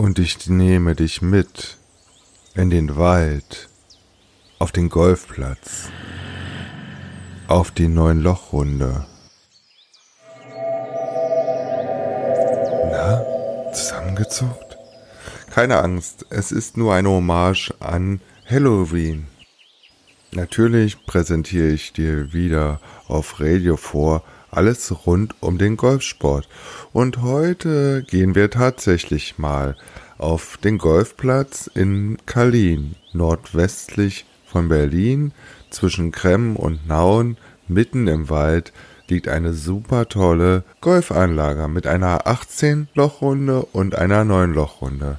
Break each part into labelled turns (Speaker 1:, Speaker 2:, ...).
Speaker 1: Und ich nehme dich mit in den Wald, auf den Golfplatz, auf die neun Lochrunde. Na, zusammengezuckt? Keine Angst, es ist nur eine Hommage an Halloween. Natürlich präsentiere ich dir wieder auf Radio vor alles rund um den Golfsport. Und heute gehen wir tatsächlich mal auf den Golfplatz in Kalin, nordwestlich von Berlin, zwischen Kremmen und Nauen, mitten im Wald, liegt eine super tolle Golfanlage mit einer 18-Loch-Runde und einer 9-Loch-Runde.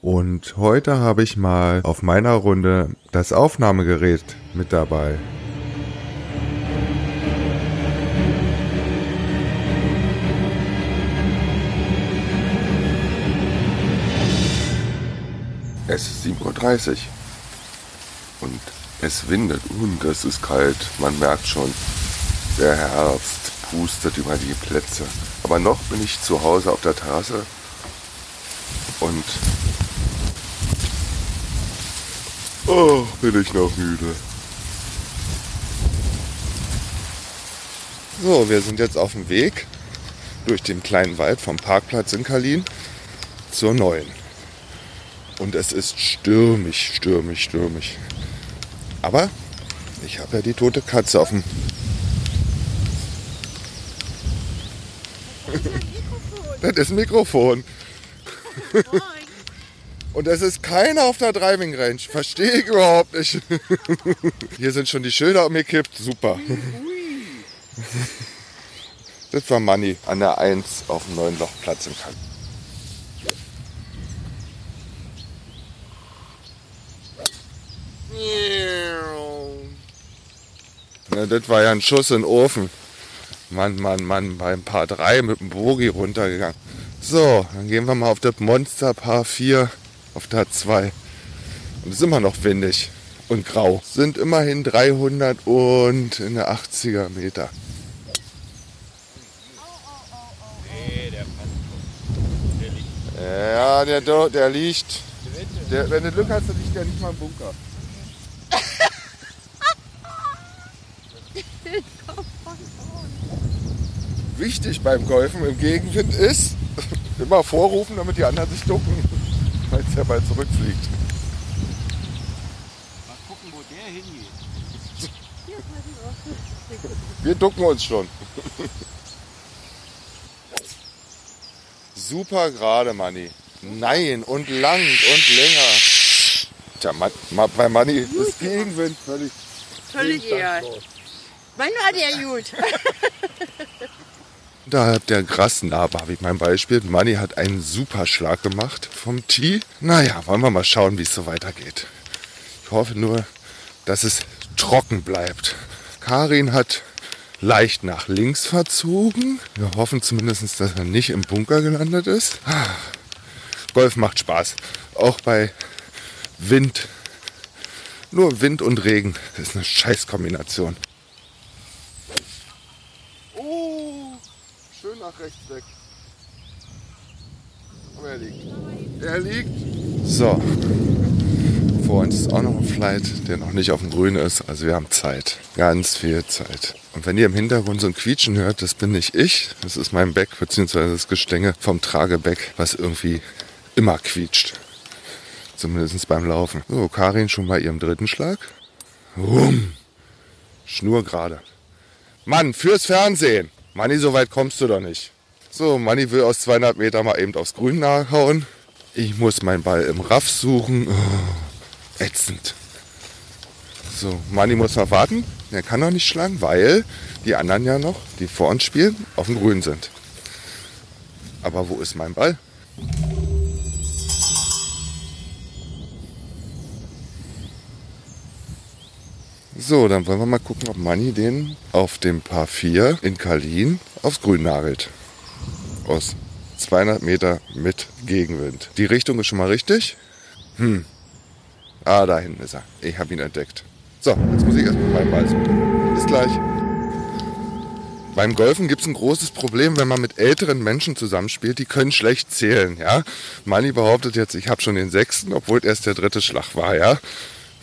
Speaker 1: Und heute habe ich mal auf meiner Runde das Aufnahmegerät mit dabei.
Speaker 2: Es ist 7.30 Uhr und es windet und es ist kalt. Man merkt schon, der Herbst pustet über die Plätze. Aber noch bin ich zu Hause auf der Terrasse und oh, bin ich noch müde.
Speaker 1: So, wir sind jetzt auf dem Weg durch den kleinen Wald vom Parkplatz in Kalin zur neuen. Und es ist stürmisch, stürmisch, stürmisch. Aber ich habe ja die tote Katze auf dem. Das ist ein Mikrofon. Und es ist keiner auf der Driving Range. Verstehe ich überhaupt nicht. Hier sind schon die Schilder umgekippt. Super. Das war Money an der 1 auf dem neuen Lochplatz im Kampf. Ja, das war ja ein Schuss in den Ofen. Mann, Mann, Mann, beim Paar 3 mit dem Bogi runtergegangen. So, dann gehen wir mal auf das Monster Paar 4 auf der 2. Und es ist immer noch windig und grau. Sind immerhin 300 und in der 80er Meter. Ja, der, der liegt. Der, wenn du Glück hast, dann liegt der nicht mal im Bunker. Wichtig beim Golfen im Gegenwind ist, immer vorrufen, damit die anderen sich ducken, falls der Ball zurückfliegt.
Speaker 3: Mal gucken, wo der hingeht.
Speaker 1: Wir ducken uns schon. Super gerade, Manni. Nein, und lang und länger. Tja, bei Manni ist Gegenwind völlig.
Speaker 4: Völlig egal. Wann war der gut?
Speaker 1: Da hat der Grasnarbe, habe ich mein Beispiel. Manni hat einen super Schlag gemacht vom Tee. Naja, wollen wir mal schauen, wie es so weitergeht. Ich hoffe nur, dass es trocken bleibt. Karin hat leicht nach links verzogen. Wir hoffen zumindest, dass er nicht im Bunker gelandet ist. Ah, Golf macht Spaß. Auch bei Wind. Nur Wind und Regen. Das ist eine Scheißkombination. Oh, schön nach rechts weg. Aber er liegt. Er liegt. So. Vor uns ist auch noch ein Flight, der noch nicht auf dem Grün ist. Also wir haben Zeit. Ganz viel Zeit. Und wenn ihr im Hintergrund so ein Quietschen hört, das bin nicht ich. Das ist mein Back, beziehungsweise das Gestänge vom Trageback, was irgendwie immer quietscht. Zumindest beim Laufen. So, Karin schon bei ihrem dritten Schlag. Rum. Schnur gerade. Mann, fürs Fernsehen. Manni, so weit kommst du doch nicht. So, Manni will aus 200 Meter mal eben aufs Grün nachhauen. Ich muss meinen Ball im Raff suchen. Oh, ätzend. So, Manni muss noch warten. Er kann noch nicht schlagen, weil die anderen ja noch, die vor uns spielen, auf dem Grün sind. Aber wo ist mein Ball? So, dann wollen wir mal gucken, ob Manni den auf dem Paar 4 in Kalin aufs Grün nagelt. Aus 200 Meter mit Gegenwind. Die Richtung ist schon mal richtig. Hm. Ah, da hinten ist er. Ich habe ihn entdeckt. So, jetzt muss ich erstmal meinen Ball suchen. Bis gleich. Beim Golfen gibt es ein großes Problem, wenn man mit älteren Menschen zusammenspielt, die können schlecht zählen, ja. Manni behauptet jetzt, ich habe schon den sechsten, obwohl erst der dritte Schlag war, ja.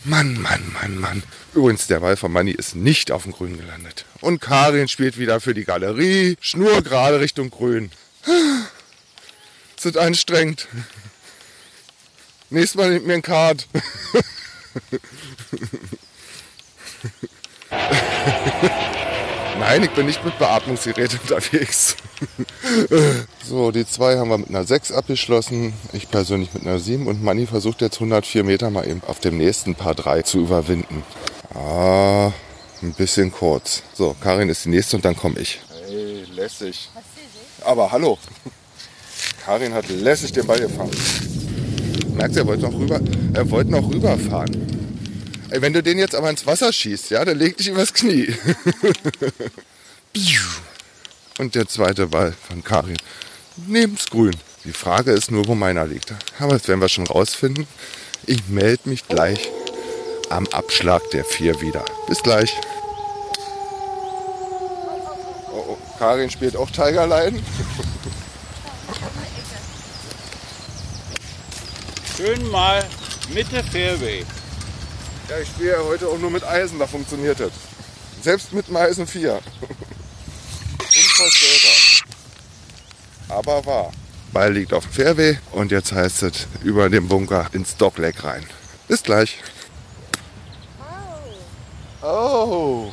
Speaker 1: Mann, Mann, Mann, Mann. Übrigens, der Ball von Manni ist nicht auf dem Grün gelandet. Und Karin spielt wieder für die Galerie, schnurgerade Richtung Grün. Das ist anstrengend. Nächstes Mal nimmt mir ein Kart. Nein, ich bin nicht mit Beatmungsgerät unterwegs. so, die zwei haben wir mit einer 6 abgeschlossen. Ich persönlich mit einer 7. Und Manni versucht jetzt 104 Meter mal eben auf dem nächsten Paar 3 zu überwinden. Ah, ein bisschen kurz. So, Karin ist die nächste und dann komme ich. Hey, lässig. Aber hallo. Karin hat lässig den Ball gefangen. Merkst du, er wollte noch rüber, er wollte noch rüberfahren. Ey, wenn du den jetzt aber ins Wasser schießt, ja, dann leg dich übers Knie. Und der zweite Ball von Karin. Neben's Grün. Die Frage ist nur, wo meiner liegt. Aber das werden wir schon rausfinden. Ich melde mich gleich am Abschlag der vier wieder. Bis gleich. Oh, oh. Karin spielt auch Tigerleiden.
Speaker 3: Schön mal Mitte Fairway.
Speaker 1: Ja, ich spiele ja heute auch nur mit Eisen, da funktioniert das. Selbst mit dem Eisen 4. Unvorstellbar. Aber wahr. Ball liegt auf dem Fairway und jetzt heißt es über den Bunker ins Dockleg rein. Bis gleich. Oh.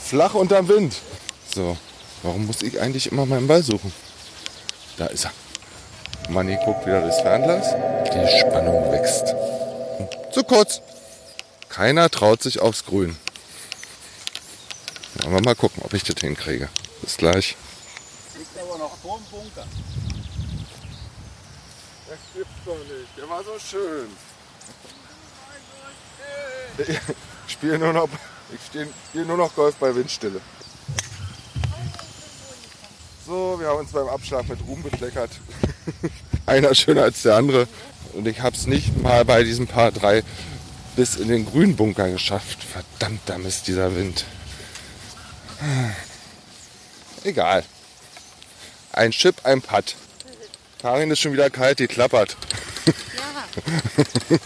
Speaker 1: Flach unterm Wind. So, warum muss ich eigentlich immer meinen Ball suchen? Da ist er. Manni guckt wieder durchs Fernglas. Die Spannung wächst. Zu kurz. Keiner traut sich aufs Grün. Wollen wir mal gucken, ob ich das hinkriege. Bis gleich.
Speaker 3: Liegt aber noch vor dem Bunker.
Speaker 1: Das gibt's doch nicht. Der war so schön. Ich spiele nur noch, ich spiele nur noch Golf bei Windstille. So, wir haben uns beim Abschlag mit Ruhm bekleckert. Einer schöner als der andere. Und ich habe es nicht mal bei diesem Paar 3 bis in den Grünbunker geschafft. Verdammter Mist, dieser Wind. Egal. Ein Chip, ein Putt. Karin ist schon wieder kalt, die klappert.
Speaker 4: Ja.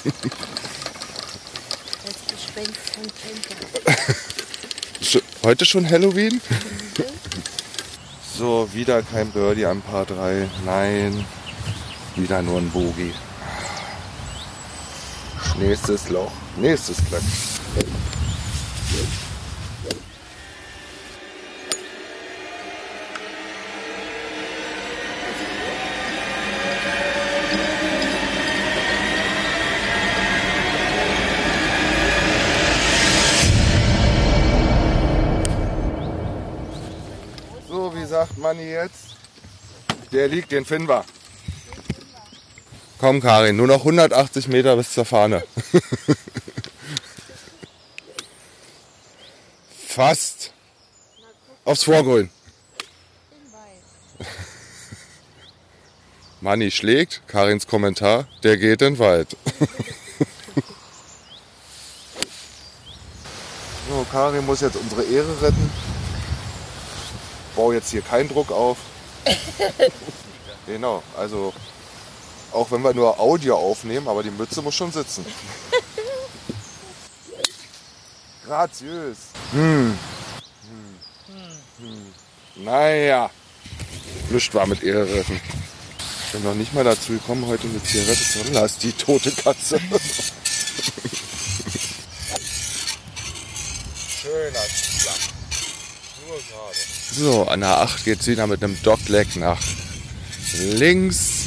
Speaker 4: Das Gespenst von Kenker.
Speaker 1: Sch- Heute schon Halloween? So, wieder kein Birdie am Paar 3. Nein, wieder nur ein Bogie. Nächstes Loch, nächstes Glück. Manni jetzt? Der liegt, den finden wir. Komm, Karin, nur noch 180 Meter bis zur Fahne. Fast. Aufs Vorgrün. Manni schlägt, Karins Kommentar, der geht in den Wald. so, Karin muss jetzt unsere Ehre retten. Bau jetzt hier keinen Druck auf. genau, also auch wenn wir nur Audio aufnehmen, aber die Mütze muss schon sitzen. Graziös. Hm. Hm. Hm. Naja. Lüscht war mit Ehre retten. Ich bin noch nicht mal dazu gekommen, heute eine Zigarette zu holen. Da ist die tote Katze. Schöner. So, an der 8 geht es wieder mit einem Dogleg nach links.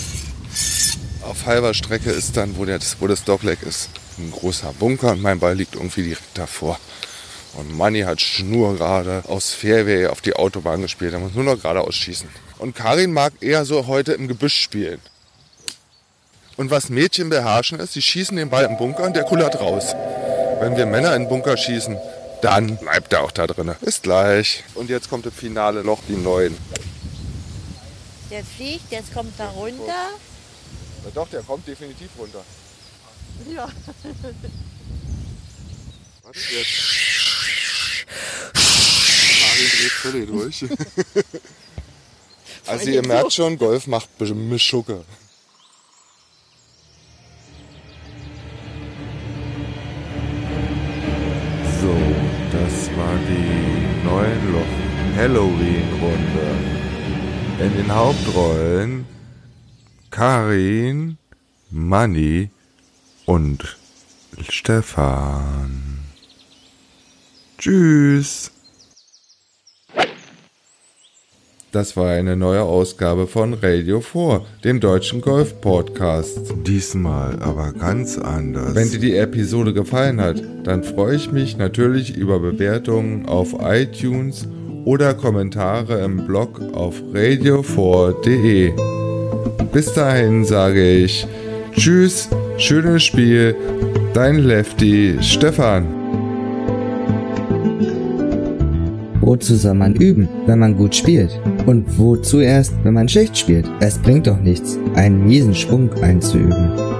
Speaker 1: Auf halber Strecke ist dann, wo, der, wo das Dogleg ist, ein großer Bunker und mein Ball liegt irgendwie direkt davor. Und Manni hat schnurgerade aus Fairway auf die Autobahn gespielt. Er muss nur noch geradeaus schießen. Und Karin mag eher so heute im Gebüsch spielen. Und was Mädchen beherrschen ist, sie schießen den Ball im Bunker und der kullert raus. Wenn wir Männer in den Bunker schießen, dann bleibt er auch da drin. Ist gleich. Und jetzt kommt das finale Loch, die 9.
Speaker 4: Der fliegt, jetzt kommt er runter.
Speaker 1: Na doch, der kommt definitiv runter.
Speaker 4: Ja.
Speaker 1: Warte jetzt. Karin dreht völlig durch. also ihr merkt schon, Golf macht Mischugge. Hauptrollen Karin, Manni und Stefan. Tschüss. Das war eine neue Ausgabe von Radio 4, dem deutschen Golf-Podcast. Diesmal aber ganz anders. Wenn dir die Episode gefallen hat, dann freue ich mich natürlich über Bewertungen auf iTunes oder Kommentare im Blog auf radio4.de. Bis dahin sage ich Tschüss, schönes Spiel, dein Lefty Stefan.
Speaker 5: Wozu soll man üben, wenn man gut spielt? Und wozu erst, wenn man schlecht spielt? Es bringt doch nichts, einen miesen Schwung einzuüben.